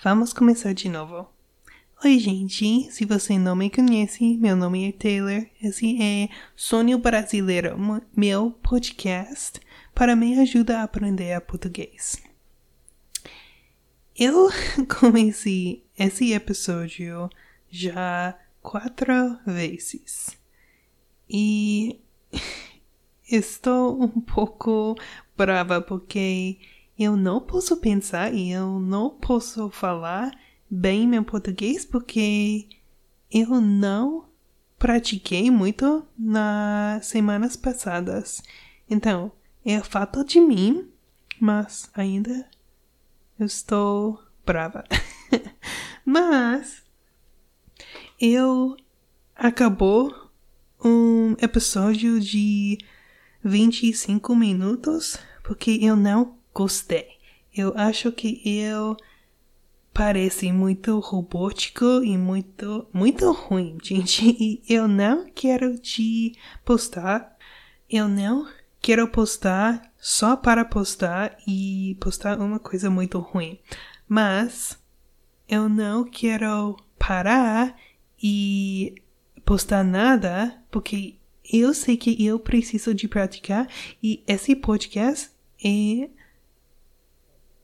Vamos começar de novo. Oi, gente. Se você não me conhece, meu nome é Taylor. Esse é Sonho Brasileiro, meu podcast para me ajudar a aprender português. Eu comecei esse episódio já quatro vezes e estou um pouco brava porque eu não posso pensar e eu não posso falar bem meu português porque eu não pratiquei muito nas semanas passadas. Então, é falta de mim, mas ainda eu estou brava. mas eu acabou um episódio de 25 minutos porque eu não gostei. Eu acho que eu parece muito robótico e muito muito ruim, gente. E eu não quero te postar. Eu não quero postar só para postar e postar uma coisa muito ruim. Mas eu não quero parar e postar nada porque eu sei que eu preciso de praticar e esse podcast é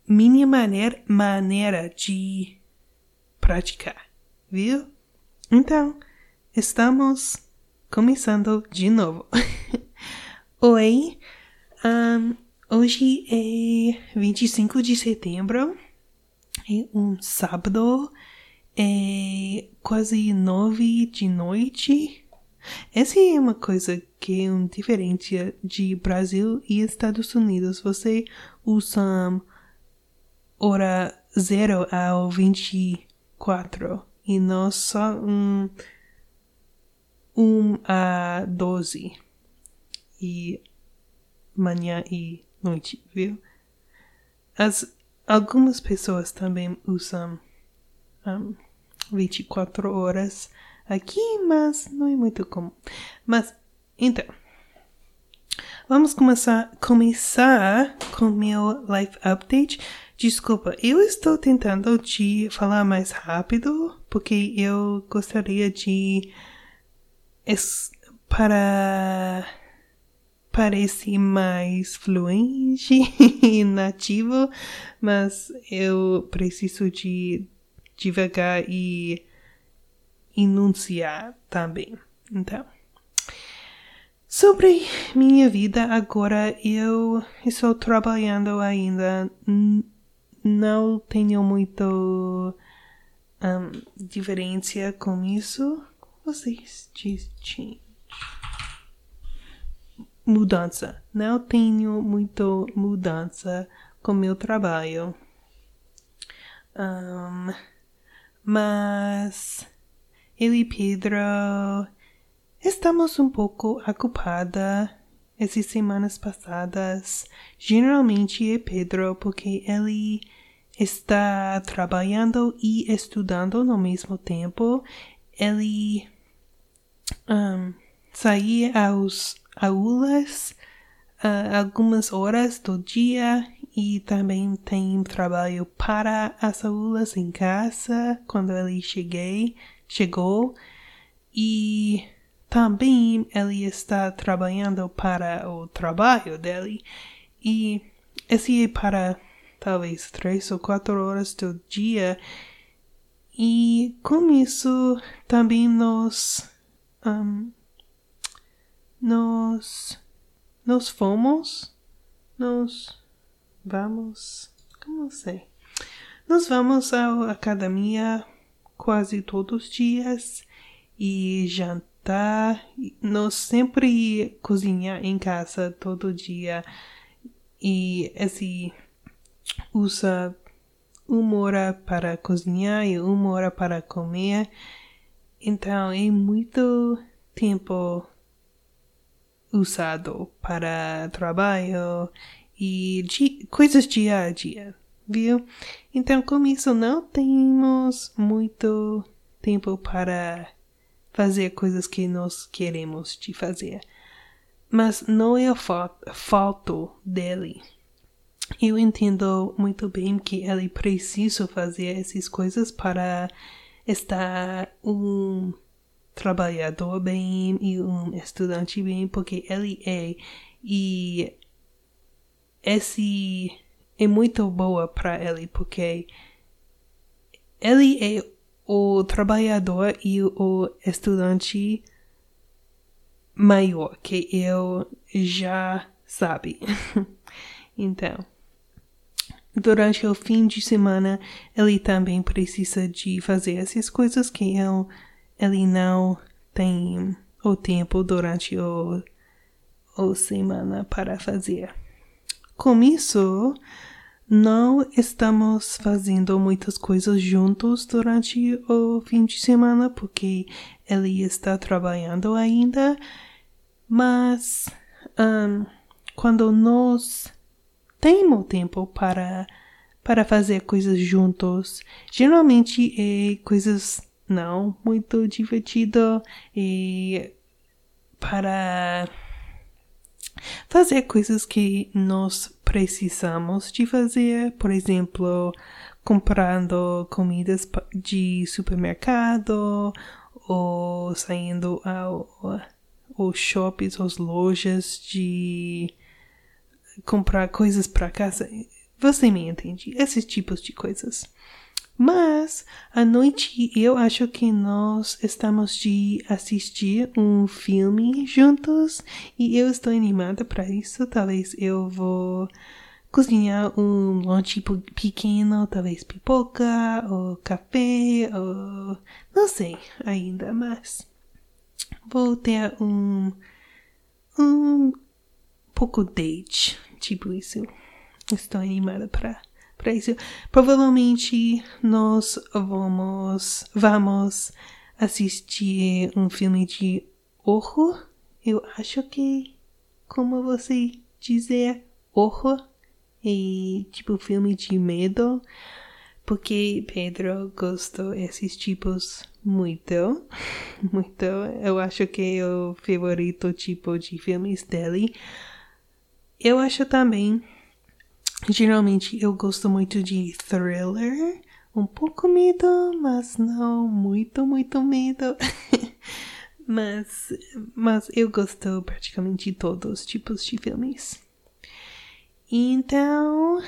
minha maneira, maneira de praticar, viu? Então, estamos começando de novo. Oi, um, hoje é 25 de setembro, é um sábado, é quase nove de noite. Essa é uma coisa que é um diferente de Brasil e Estados Unidos. Você usa hora 0 ao 24 e nós só um, um a 12 e manhã e noite, viu? As, algumas pessoas também usam um, 24 horas aqui, mas não é muito comum. Mas, então, vamos começar, começar com meu life update. Desculpa, eu estou tentando te falar mais rápido porque eu gostaria de para parecer mais fluente e nativo, mas eu preciso de devagar e enunciar também. Então, sobre minha vida agora, eu estou trabalhando ainda não tenho muito um, diferença com isso. Vocês dizem mudança. Não tenho muito mudança com meu trabalho. Um, mas eu e Pedro estamos um pouco ocupada essas semanas passadas. Geralmente é Pedro porque ele está trabalhando e estudando no mesmo tempo. Ele um, sai aos aulas uh, algumas horas do dia e também tem trabalho para as aulas em casa. Quando ele cheguei, chegou. E também ele está trabalhando para o trabalho dele. E esse é para talvez três ou quatro horas do dia. E com isso também nós um, nós nós fomos nós vamos como sei nós vamos à academia quase todos os dias e jantar nós sempre cozinhar em casa todo dia e esse usa uma hora para cozinhar e uma hora para comer. Então é muito tempo usado para trabalho e de, coisas dia a dia, viu? Então com isso não temos muito tempo para fazer coisas que nós queremos de fazer. Mas não é a falta dele eu entendo muito bem que ele precisa fazer essas coisas para estar um trabalhador bem e um estudante bem, porque ele é e esse é muito boa para ele, porque ele é o trabalhador e o estudante maior que eu já sabe. então, durante o fim de semana, ele também precisa de fazer essas coisas que eu, ele não tem o tempo durante o, o semana para fazer. Com isso, não estamos fazendo muitas coisas juntos durante o fim de semana porque ele está trabalhando ainda, mas um, quando nós temos tempo para para fazer coisas juntos, geralmente é coisas não muito divertido e para fazer coisas que nós precisamos de fazer, por exemplo, comprando comidas de supermercado ou saindo ao, aos shoppings, às lojas de comprar coisas para casa. Você me entende? Esses tipos de coisas. Mas à noite eu acho que nós estamos de assistir um filme juntos e eu estou animada para isso. Talvez eu vou cozinhar um lanche pequeno, talvez pipoca ou café ou não sei ainda, mas vou ter um um pouco date, tipo isso. Estou animada para para isso. Provavelmente nós vamos vamos assistir um filme de horror. Eu acho que como você dizer horror e tipo filme de medo, porque Pedro gostou desses tipos muito, muito. Eu acho que é o favorito tipo de filmes dele. Eu acho também Geralmente eu gosto muito de thriller, um pouco medo, mas não muito, muito medo. mas, mas eu gosto praticamente de todos os tipos de filmes. Então,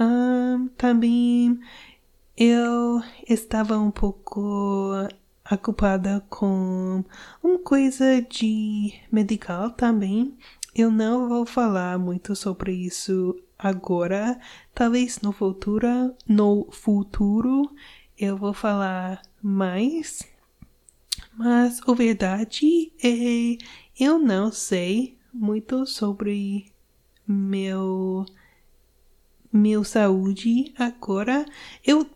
um, também eu estava um pouco ocupada com uma coisa de medical também. Eu não vou falar muito sobre isso agora, talvez no futuro, no futuro eu vou falar mais. Mas a verdade é eu não sei muito sobre meu meu saúde agora. Eu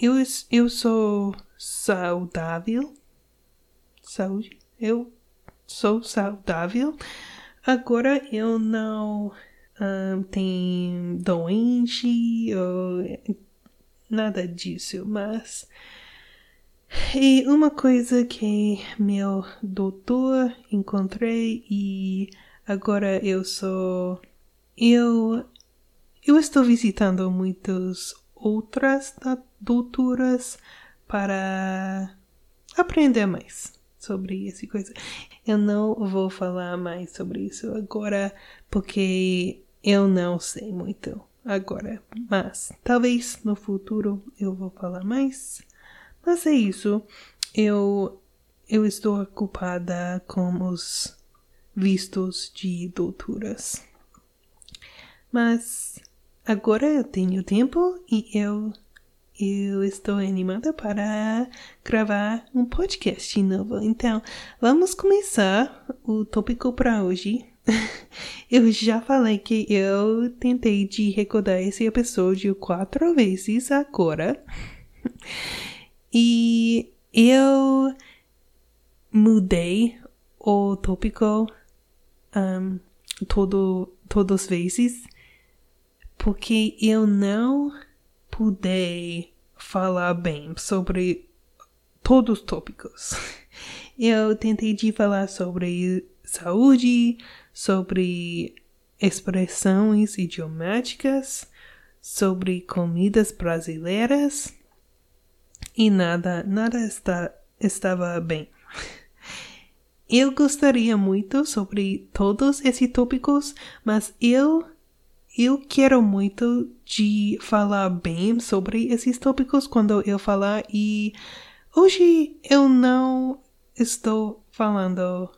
eu eu sou saudável. Saúde. Eu sou saudável. Agora eu não um, tem doente ou nada disso, mas e uma coisa que meu doutor encontrei e agora eu sou eu eu estou visitando muitas outras doutoras para aprender mais sobre essa coisa. Eu não vou falar mais sobre isso agora porque eu não sei muito agora, mas talvez no futuro eu vou falar mais. Mas é isso. Eu eu estou ocupada com os vistos de doutoras. Mas agora eu tenho tempo e eu eu estou animada para gravar um podcast novo. Então, vamos começar o tópico para hoje. eu já falei que eu tentei de recordar esse episódio quatro vezes agora. e eu mudei o tópico um, todo, todas as vezes porque eu não pude falar bem sobre todos os tópicos. Eu tentei de falar sobre saúde, sobre expressões idiomáticas sobre comidas brasileiras e nada, nada está, estava bem. Eu gostaria muito sobre todos esses tópicos, mas eu eu quero muito de falar bem sobre esses tópicos quando eu falar e hoje eu não estou falando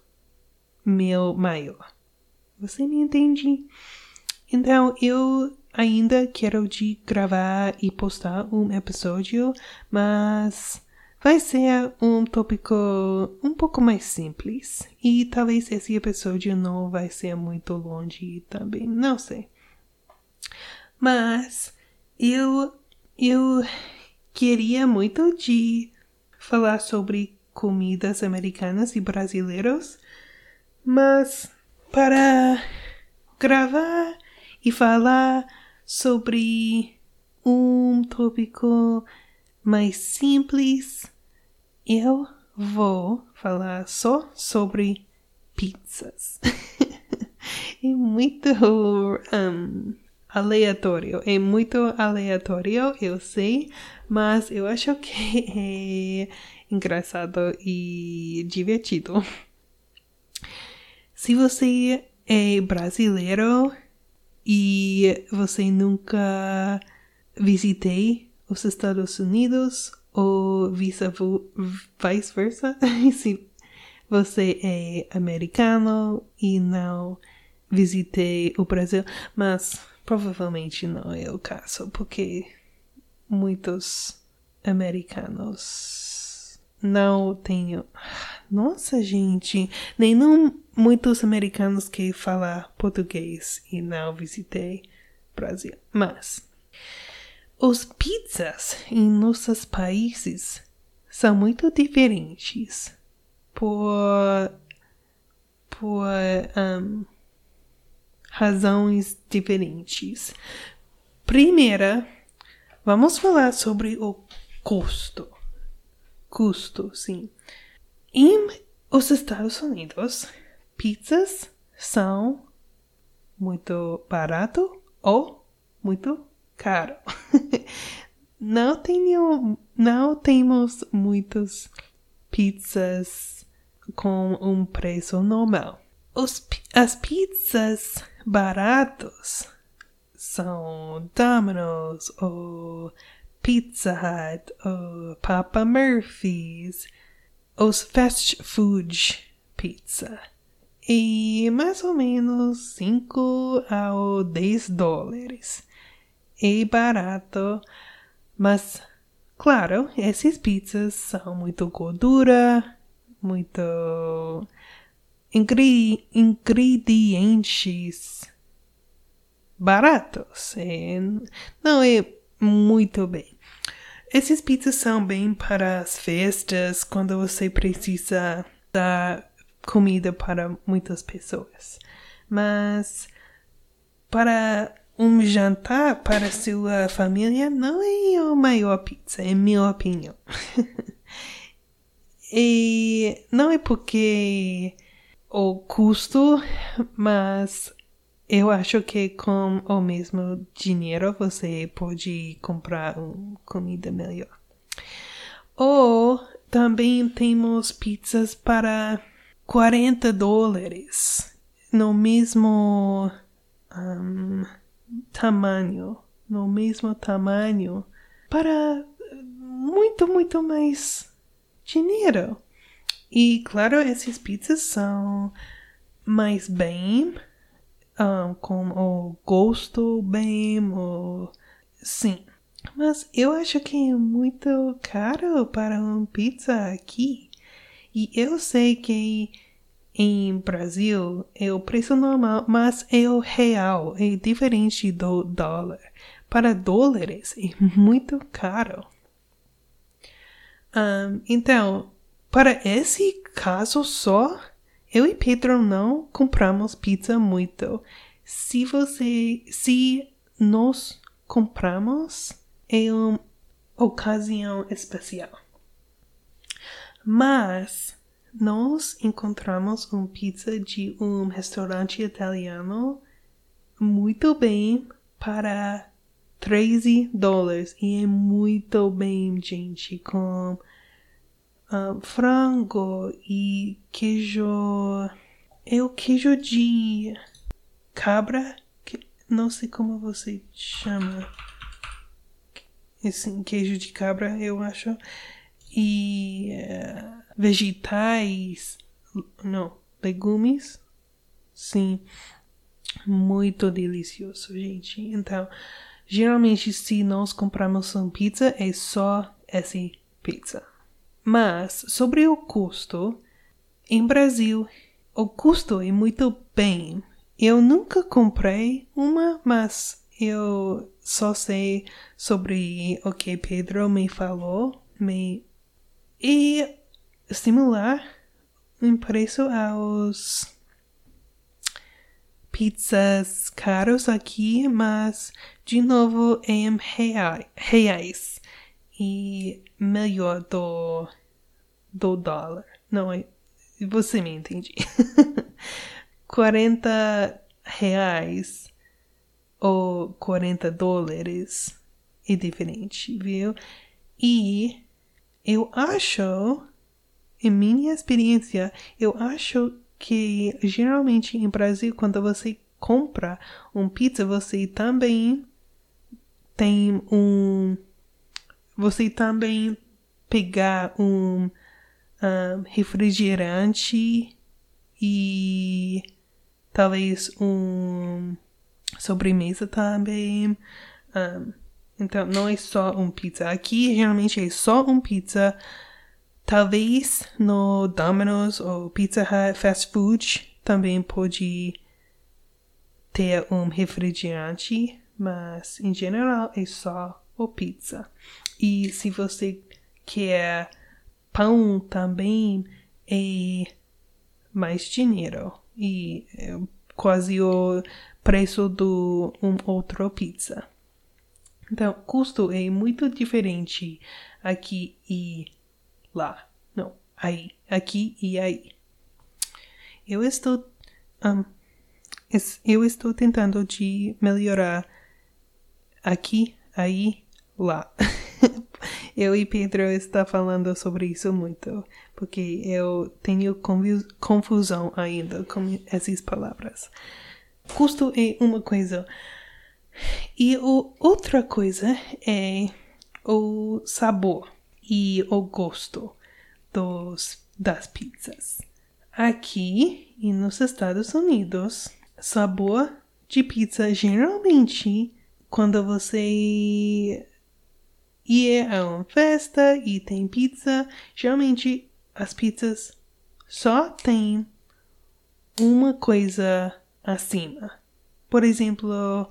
meu maior. Você me entende? Então eu ainda quero de gravar e postar um episódio, mas vai ser um tópico um pouco mais simples. E talvez esse episódio não vai ser muito longe também, não sei. Mas eu eu queria muito de falar sobre comidas americanas e brasileiros, mas para gravar e falar sobre um tópico mais simples, eu vou falar só sobre pizzas. é muito um, aleatório, é muito aleatório, eu sei, mas eu acho que é engraçado e divertido. Se você é brasileiro e você nunca visitei os Estados Unidos ou vice-versa, se você é americano e não visitei o Brasil, mas provavelmente não é o caso, porque muitos americanos não têm. Nossa, gente, nem não muitos americanos que falam português e não visitei Brasil, mas os pizzas em nossos países são muito diferentes por por um, razões diferentes. Primeira, vamos falar sobre o custo. Custo, sim. Em os Estados Unidos, pizzas são muito barato ou muito caro. não tenho, não temos muitas pizzas com um preço normal. Os, as pizzas baratos são Domino's ou Pizza Hut ou Papa Murphy's, os fast food pizza. E mais ou menos 5 a 10 dólares e barato, mas claro, essas pizzas são muito gordura, muito ingre ingredientes baratos. É, não é muito bem. Essas pizzas são bem para as festas, quando você precisa dar comida para muitas pessoas. Mas para um jantar para sua família não é a maior pizza, é minha opinião. e não é porque o custo, mas eu acho que com o mesmo dinheiro você pode comprar comida melhor. Ou também temos pizzas para 40 dólares no mesmo um, tamanho, no mesmo tamanho, para muito, muito mais dinheiro. E claro, essas pizzas são mais bem, um, com o gosto bem, o... sim. Mas eu acho que é muito caro para uma pizza aqui. E eu sei que em Brasil é o preço normal, mas é o real, é diferente do dólar. Para dólares é muito caro. Um, então, para esse caso só, eu e Pedro não compramos pizza muito. Se você, se nós compramos, é uma ocasião especial. Mas nós encontramos uma pizza de um restaurante italiano muito bem para 13 dólares e é muito bem, gente, com uh, frango e queijo. É o queijo de cabra, que, não sei como você chama. Esse queijo de cabra, eu acho. E uh, vegetais, não, legumes, sim, muito delicioso, gente. Então, geralmente, se nós compramos uma pizza, é só essa pizza. Mas, sobre o custo, em Brasil, o custo é muito bem. Eu nunca comprei uma, mas eu só sei sobre o que Pedro me falou. Me... E similar em preço aos pizzas caros aqui, mas de novo em reais e melhor do, do dólar. Não é? Você me entende? 40 reais ou 40 dólares é diferente, viu? E eu acho, em minha experiência, eu acho que geralmente em Brasil, quando você compra um pizza, você também tem um. Você também pegar um, um refrigerante e talvez um sobremesa também. Um, então, não é só um pizza. Aqui, geralmente, é só um pizza Talvez no Domino's ou Pizza Hut Fast Food também pode ter um refrigerante, mas em geral é só o pizza. E se você quer pão também é mais dinheiro e é quase o preço do um outro pizza. Então, custo é muito diferente aqui e lá. Não, aí, aqui e aí. Eu estou. Um, eu estou tentando de melhorar aqui, aí, lá. eu e Pedro está falando sobre isso muito, porque eu tenho confusão ainda com essas palavras. Custo é uma coisa. E o, outra coisa é o sabor e o gosto dos, das pizzas. Aqui e nos Estados Unidos, sabor de pizza geralmente quando você ir a uma festa e tem pizza, geralmente as pizzas só tem uma coisa acima. Por exemplo,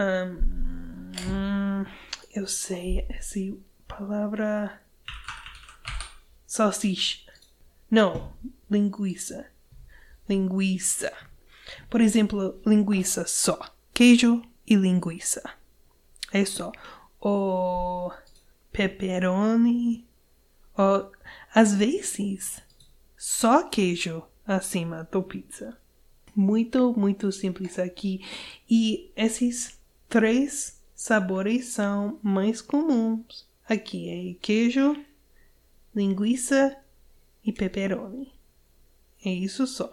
um, eu sei essa palavra salsicha. Não, linguiça. Linguiça. Por exemplo, linguiça só. Queijo e linguiça. É só. Ou pepperoni. Ou, às vezes, só queijo acima do pizza. Muito, muito simples aqui. E esses três sabores são mais comuns aqui. É queijo, linguiça e pepperoni. É isso só.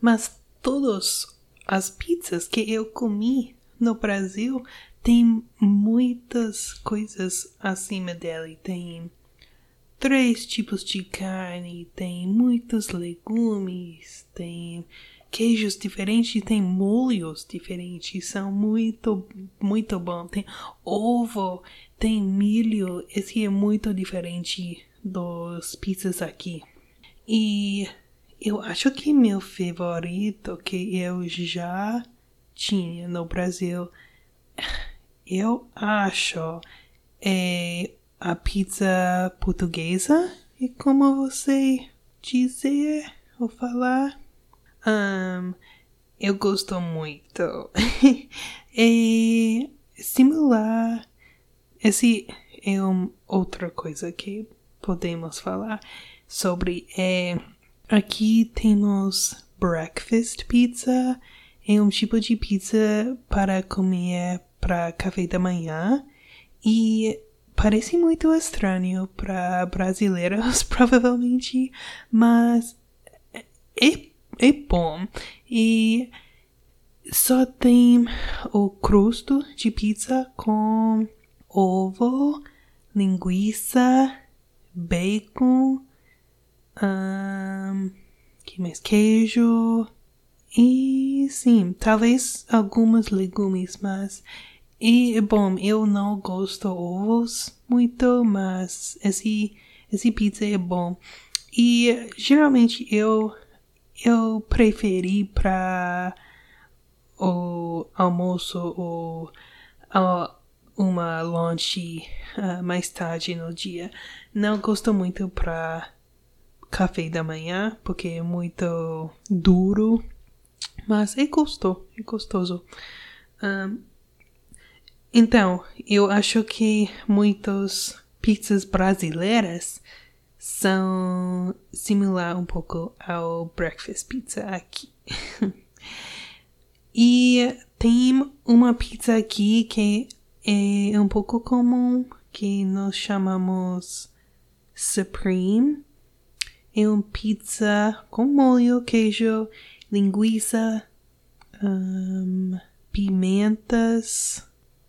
Mas todas as pizzas que eu comi no Brasil tem muitas coisas acima dela. Tem três tipos de carne, tem muitos legumes, tem queijos diferentes, tem molhos diferentes, são muito, muito bom. Tem ovo, tem milho, esse é muito diferente dos pizzas aqui. E eu acho que meu favorito que eu já tinha no Brasil, eu acho é a pizza portuguesa. E como você dizer ou falar, um, eu gosto muito. é similar esse é uma outra coisa que podemos falar sobre. É, aqui temos breakfast pizza. É um tipo de pizza para comer para café da manhã e parece muito estranho para brasileiros, provavelmente, mas é, é bom. E só tem o crusto de pizza com ovo, linguiça, bacon, um, que mais? Queijo e sim, talvez alguns legumes, mas e bom, eu não gosto ovos muito, mas esse esse pizza é bom. E geralmente eu eu preferi para o almoço ou uma lanche uh, mais tarde no dia. Não gosto muito para café da manhã porque é muito duro, mas é gostoso, é gostoso. Um, então, eu acho que muitas pizzas brasileiras são similar um pouco ao breakfast pizza aqui. e tem uma pizza aqui que é um pouco comum, que nós chamamos Supreme. É uma pizza com molho, queijo, linguiça, um, pimentas,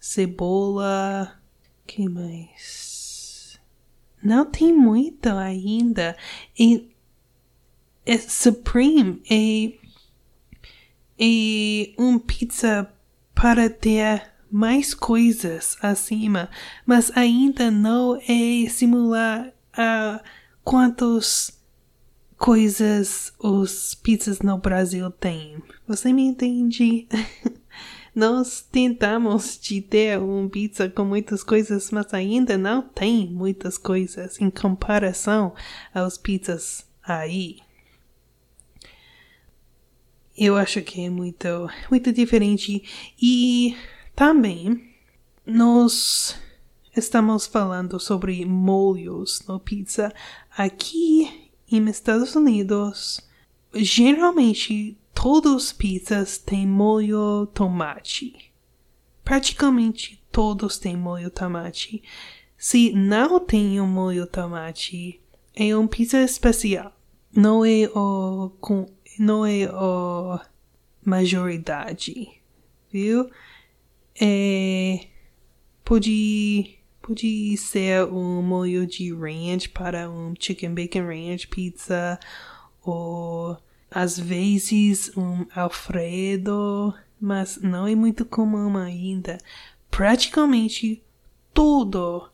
cebola, que mais? Não tem muito ainda. E, é Supreme é, é uma pizza para ter mais coisas acima, mas ainda não é similar a quantas coisas os pizzas no Brasil têm. Você me entende? Nós tentamos ter um pizza com muitas coisas, mas ainda não tem muitas coisas em comparação aos pizzas aí. Eu acho que é muito, muito diferente e também, nós estamos falando sobre molhos no pizza. Aqui em Estados Unidos, geralmente todos os pizzas têm molho tomate. Praticamente todos têm molho tomate. Se não tem um molho tomate, é um pizza especial. Não é o com, não é o majoridade, viu? é, pode, pode ser um molho de ranch para um chicken bacon ranch pizza ou às vezes um alfredo, mas não é muito comum ainda. Praticamente tudo,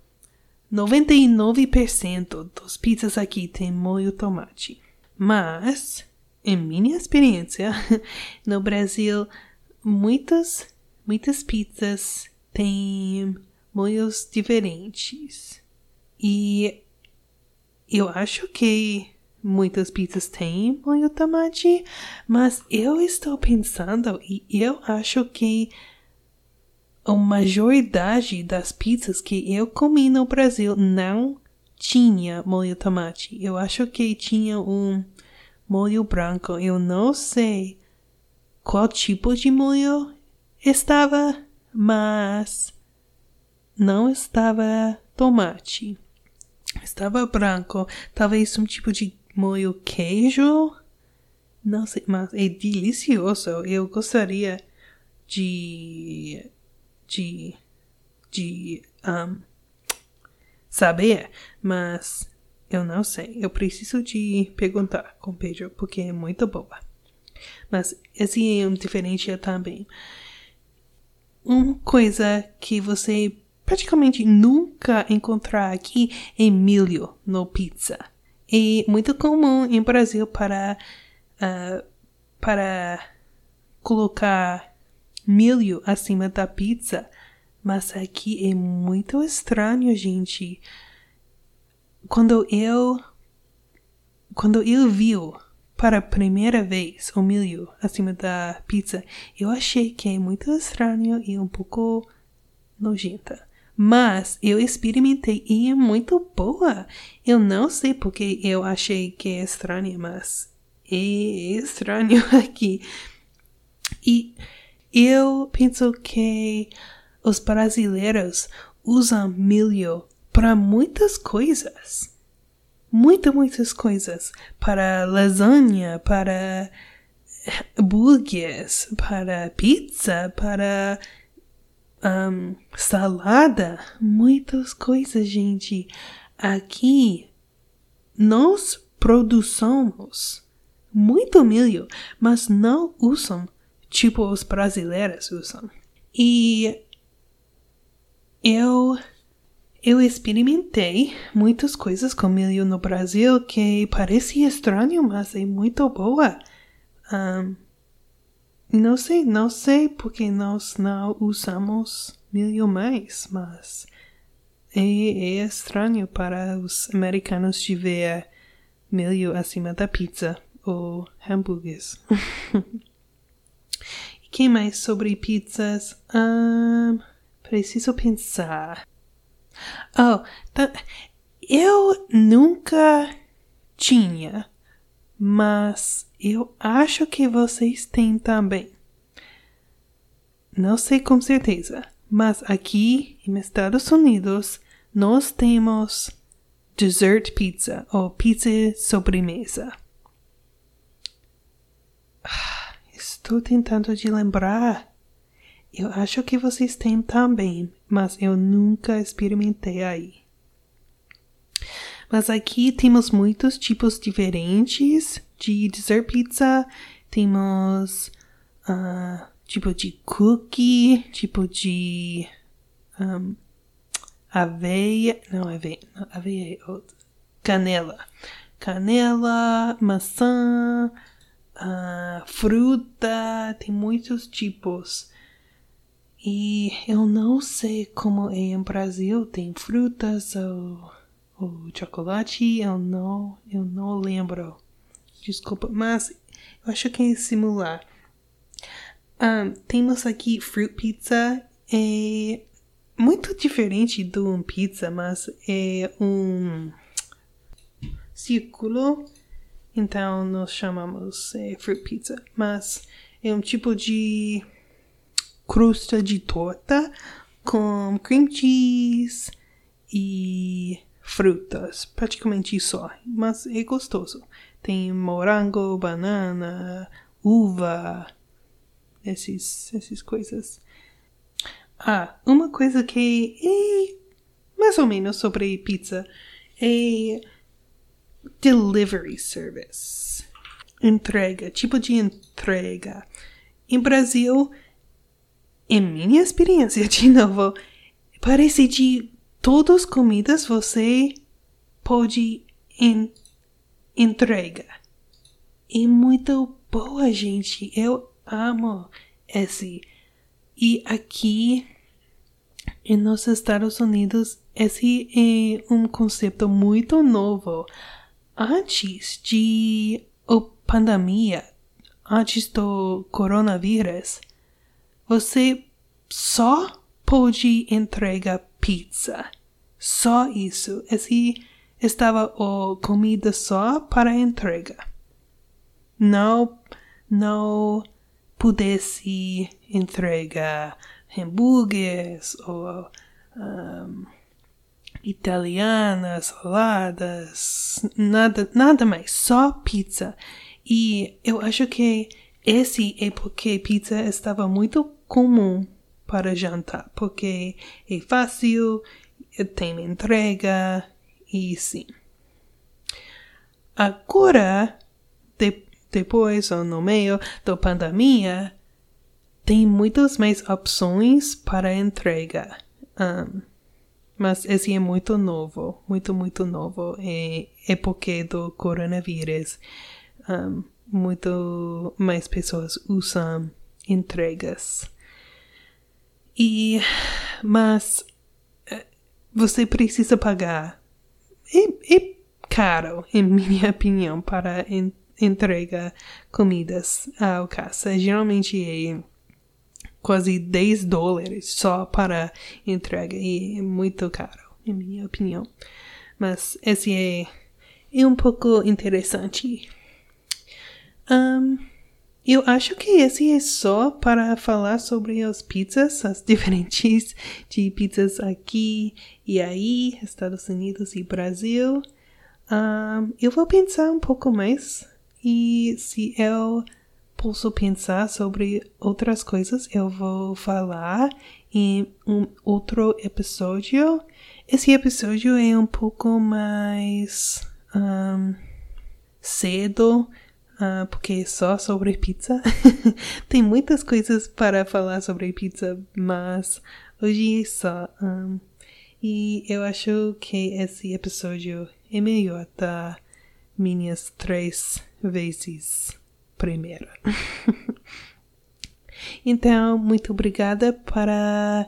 99% dos pizzas aqui tem molho tomate. Mas, em minha experiência, no Brasil, muitas muitas pizzas têm molhos diferentes. E eu acho que muitas pizzas têm molho tomate, mas eu estou pensando e eu acho que a maioridade das pizzas que eu comi no Brasil não tinha molho tomate. Eu acho que tinha um molho branco. Eu não sei qual tipo de molho Estava, mas não estava tomate. Estava branco, talvez um tipo de molho queijo. Não sei, mas é delicioso. Eu gostaria de de de um, saber, mas eu não sei. Eu preciso de perguntar com Pedro porque é muito boa. Mas esse é um diferente também uma coisa que você praticamente nunca encontrar aqui é milho no pizza. É muito comum em Brasil para uh, para colocar milho acima da pizza, mas aqui é muito estranho, gente. Quando eu quando eu vi para a primeira vez o milho acima da pizza, eu achei que é muito estranho e um pouco nojenta. Mas eu experimentei e é muito boa. Eu não sei porque eu achei que é estranha, mas é estranho aqui. E eu penso que os brasileiros usam milho para muitas coisas. Muitas, muitas coisas. Para lasanha, para burgers, para pizza, para um, salada. Muitas coisas, gente. Aqui nós produzimos muito milho, mas não usam tipo os brasileiros usam. E eu eu experimentei muitas coisas com milho no Brasil que parece estranho, mas é muito boa. Um, não sei, não sei porque nós não usamos milho mais, mas é, é estranho para os americanos de ver milho acima da pizza ou hambúrgueres. e que mais sobre pizzas? Um, preciso pensar. Oh, tá, eu nunca tinha, mas eu acho que vocês têm também. Não sei com certeza, mas aqui nos Estados Unidos nós temos dessert pizza ou pizza sobremesa. Estou tentando de lembrar. Eu acho que vocês têm também, mas eu nunca experimentei aí. Mas aqui temos muitos tipos diferentes de dessert pizza. Temos uh, tipo de cookie, tipo de um, aveia. Não, aveia. Não, aveia é outra. Canela. Canela, maçã, uh, fruta. Tem muitos tipos. E eu não sei como é em Brasil, tem frutas ou, ou chocolate, eu não, eu não lembro. Desculpa, mas eu acho que é similar. Um, temos aqui fruit pizza, é muito diferente de um pizza, mas é um círculo, então nós chamamos é, fruit pizza, mas é um tipo de crosta de torta com cream cheese e frutas, praticamente só, mas é gostoso. Tem morango, banana, uva, esses, essas coisas. Ah, uma coisa que é mais ou menos sobre pizza é delivery service. Entrega, tipo de entrega. Em Brasil, em minha experiência, de novo, parece de todas as comidas você pode en entrega. É muito boa, gente. Eu amo esse. E aqui nos Estados Unidos, esse é um conceito muito novo. Antes de a pandemia, antes do coronavírus, você só pode entregar pizza. Só isso. Esse estava o comida só para entrega. Não, não pudesse entregar hambúrgueres ou um, italianas, saladas, nada, nada mais, só pizza. E eu acho que esse é porque pizza estava muito comum para jantar, porque é fácil, tem entrega e sim. Agora, de, depois ou no meio da pandemia, tem muitas mais opções para entrega. Um, mas esse é muito novo, muito, muito novo. É, é porque do coronavírus. Um, muito mais pessoas usam entregas. E mas eh, você precisa pagar. É, é caro, em minha opinião, para en entregar comidas ao casa. Geralmente é quase 10 dólares só para entrega e é muito caro, em minha opinião. Mas esse é, é um pouco interessante um, eu acho que esse é só para falar sobre as pizzas, as diferentes de pizzas aqui e aí, Estados Unidos e Brasil. Um, eu vou pensar um pouco mais e se eu posso pensar sobre outras coisas, eu vou falar em um outro episódio. Esse episódio é um pouco mais um, cedo uh, porque só sobre pizza. Tem muitas coisas para falar sobre pizza, mas hoje é só. Um, e eu acho que esse episódio é melhor dar minhas três vezes primeiro. então, muito obrigada para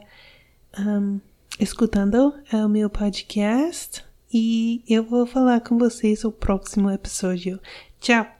um, escutando o meu podcast e eu vou falar com vocês no próximo episódio. Tchau!